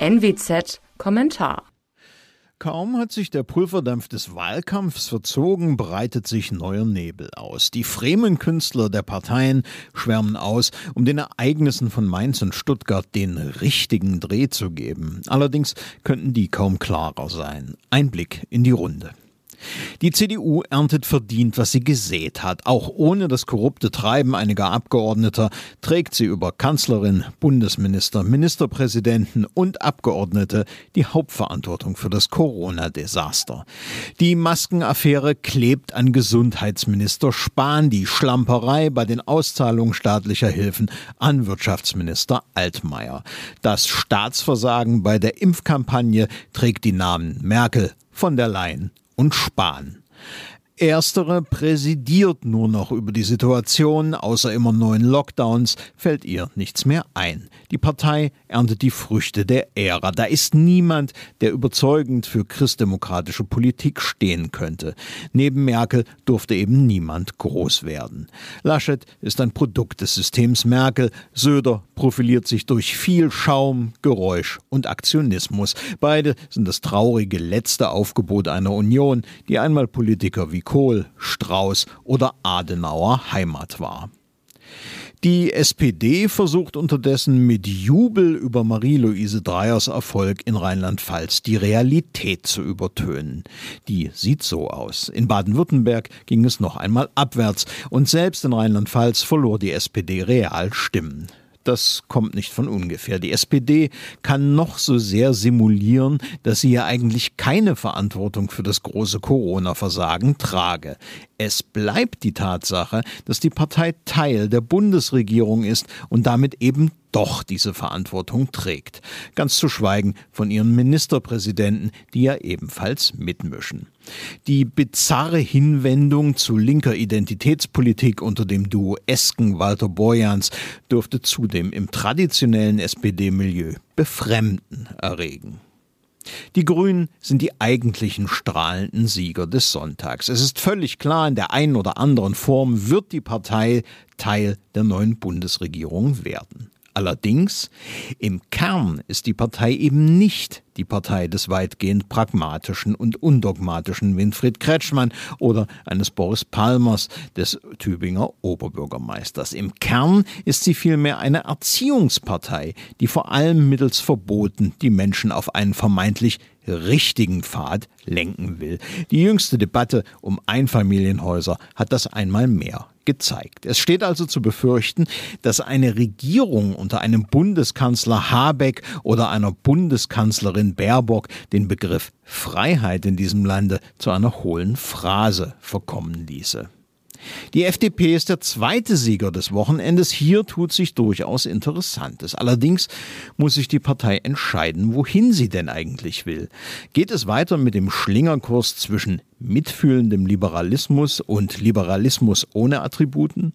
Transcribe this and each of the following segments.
NWZ Kommentar Kaum hat sich der Pulverdampf des Wahlkampfs verzogen, breitet sich neuer Nebel aus. Die Fremen-Künstler der Parteien schwärmen aus, um den Ereignissen von Mainz und Stuttgart den richtigen Dreh zu geben. Allerdings könnten die kaum klarer sein. Ein Blick in die Runde. Die CDU erntet verdient, was sie gesät hat. Auch ohne das korrupte Treiben einiger Abgeordneter trägt sie über Kanzlerin, Bundesminister, Ministerpräsidenten und Abgeordnete die Hauptverantwortung für das Corona-Desaster. Die Maskenaffäre klebt an Gesundheitsminister Spahn, die Schlamperei bei den Auszahlungen staatlicher Hilfen an Wirtschaftsminister Altmaier. Das Staatsversagen bei der Impfkampagne trägt die Namen Merkel, von der Leyen und Spahn. Erstere präsidiert nur noch über die Situation, außer immer neuen Lockdowns fällt ihr nichts mehr ein. Die Partei erntet die Früchte der Ära. Da ist niemand, der überzeugend für christdemokratische Politik stehen könnte. Neben Merkel durfte eben niemand groß werden. Laschet ist ein Produkt des Systems Merkel. Söder profiliert sich durch viel Schaum, Geräusch und Aktionismus. Beide sind das traurige letzte Aufgebot einer Union, die einmal Politiker wie Kohl, Strauß oder Adenauer Heimat war. Die SPD versucht unterdessen mit Jubel über Marie-Louise Dreyers Erfolg in Rheinland-Pfalz die Realität zu übertönen. Die sieht so aus. In Baden-Württemberg ging es noch einmal abwärts und selbst in Rheinland-Pfalz verlor die SPD real Stimmen das kommt nicht von ungefähr. Die SPD kann noch so sehr simulieren, dass sie ja eigentlich keine Verantwortung für das große Corona-Versagen trage. Es bleibt die Tatsache, dass die Partei Teil der Bundesregierung ist und damit eben doch diese Verantwortung trägt. Ganz zu schweigen von ihren Ministerpräsidenten, die ja ebenfalls mitmischen. Die bizarre Hinwendung zu linker Identitätspolitik unter dem Duo Esken Walter Borjans dürfte zudem im traditionellen SPD-Milieu Befremden erregen. Die Grünen sind die eigentlichen strahlenden Sieger des Sonntags. Es ist völlig klar, in der einen oder anderen Form wird die Partei Teil der neuen Bundesregierung werden. Allerdings, im Kern ist die Partei eben nicht die Partei des weitgehend pragmatischen und undogmatischen Winfried Kretschmann oder eines Boris Palmers, des Tübinger Oberbürgermeisters. Im Kern ist sie vielmehr eine Erziehungspartei, die vor allem mittels Verboten die Menschen auf einen vermeintlich richtigen Pfad lenken will. Die jüngste Debatte um Einfamilienhäuser hat das einmal mehr gezeigt. Es steht also zu befürchten, dass eine Regierung unter einem Bundeskanzler Habeck oder einer Bundeskanzlerin Baerbock den Begriff Freiheit in diesem Lande zu einer hohlen Phrase verkommen ließe. Die FDP ist der zweite Sieger des Wochenendes. Hier tut sich durchaus Interessantes. Allerdings muss sich die Partei entscheiden, wohin sie denn eigentlich will. Geht es weiter mit dem Schlingerkurs zwischen mitfühlendem Liberalismus und Liberalismus ohne Attributen,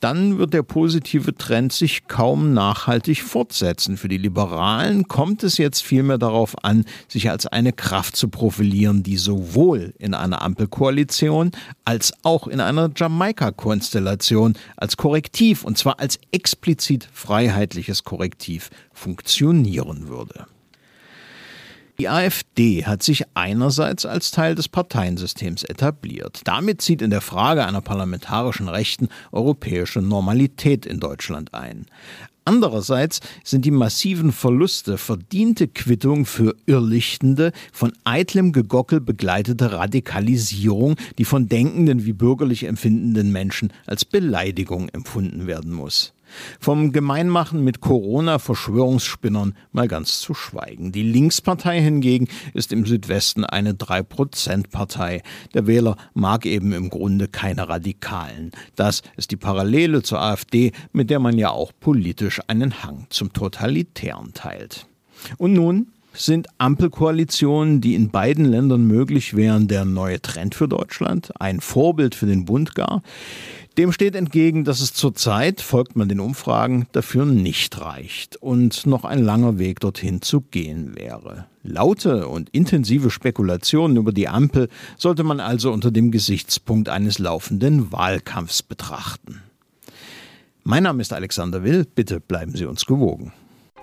dann wird der positive Trend sich kaum nachhaltig fortsetzen. Für die Liberalen kommt es jetzt vielmehr darauf an, sich als eine Kraft zu profilieren, die sowohl in einer Ampelkoalition als auch in einer Jamaika-Konstellation als Korrektiv, und zwar als explizit freiheitliches Korrektiv, funktionieren würde. Die AfD hat sich einerseits als Teil des Parteiensystems etabliert. Damit zieht in der Frage einer parlamentarischen Rechten europäische Normalität in Deutschland ein. Andererseits sind die massiven Verluste verdiente Quittung für irrlichtende, von eitlem Gegockel begleitete Radikalisierung, die von denkenden wie bürgerlich empfindenden Menschen als Beleidigung empfunden werden muss. Vom Gemeinmachen mit Corona-Verschwörungsspinnern mal ganz zu schweigen. Die Linkspartei hingegen ist im Südwesten eine 3%-Partei. Der Wähler mag eben im Grunde keine Radikalen. Das ist die Parallele zur AfD, mit der man ja auch politisch einen Hang zum Totalitären teilt. Und nun sind Ampelkoalitionen, die in beiden Ländern möglich wären, der neue Trend für Deutschland, ein Vorbild für den Bund gar. Dem steht entgegen, dass es zurzeit, folgt man den Umfragen, dafür nicht reicht und noch ein langer Weg dorthin zu gehen wäre. Laute und intensive Spekulationen über die Ampel sollte man also unter dem Gesichtspunkt eines laufenden Wahlkampfs betrachten. Mein Name ist Alexander Will, bitte bleiben Sie uns gewogen.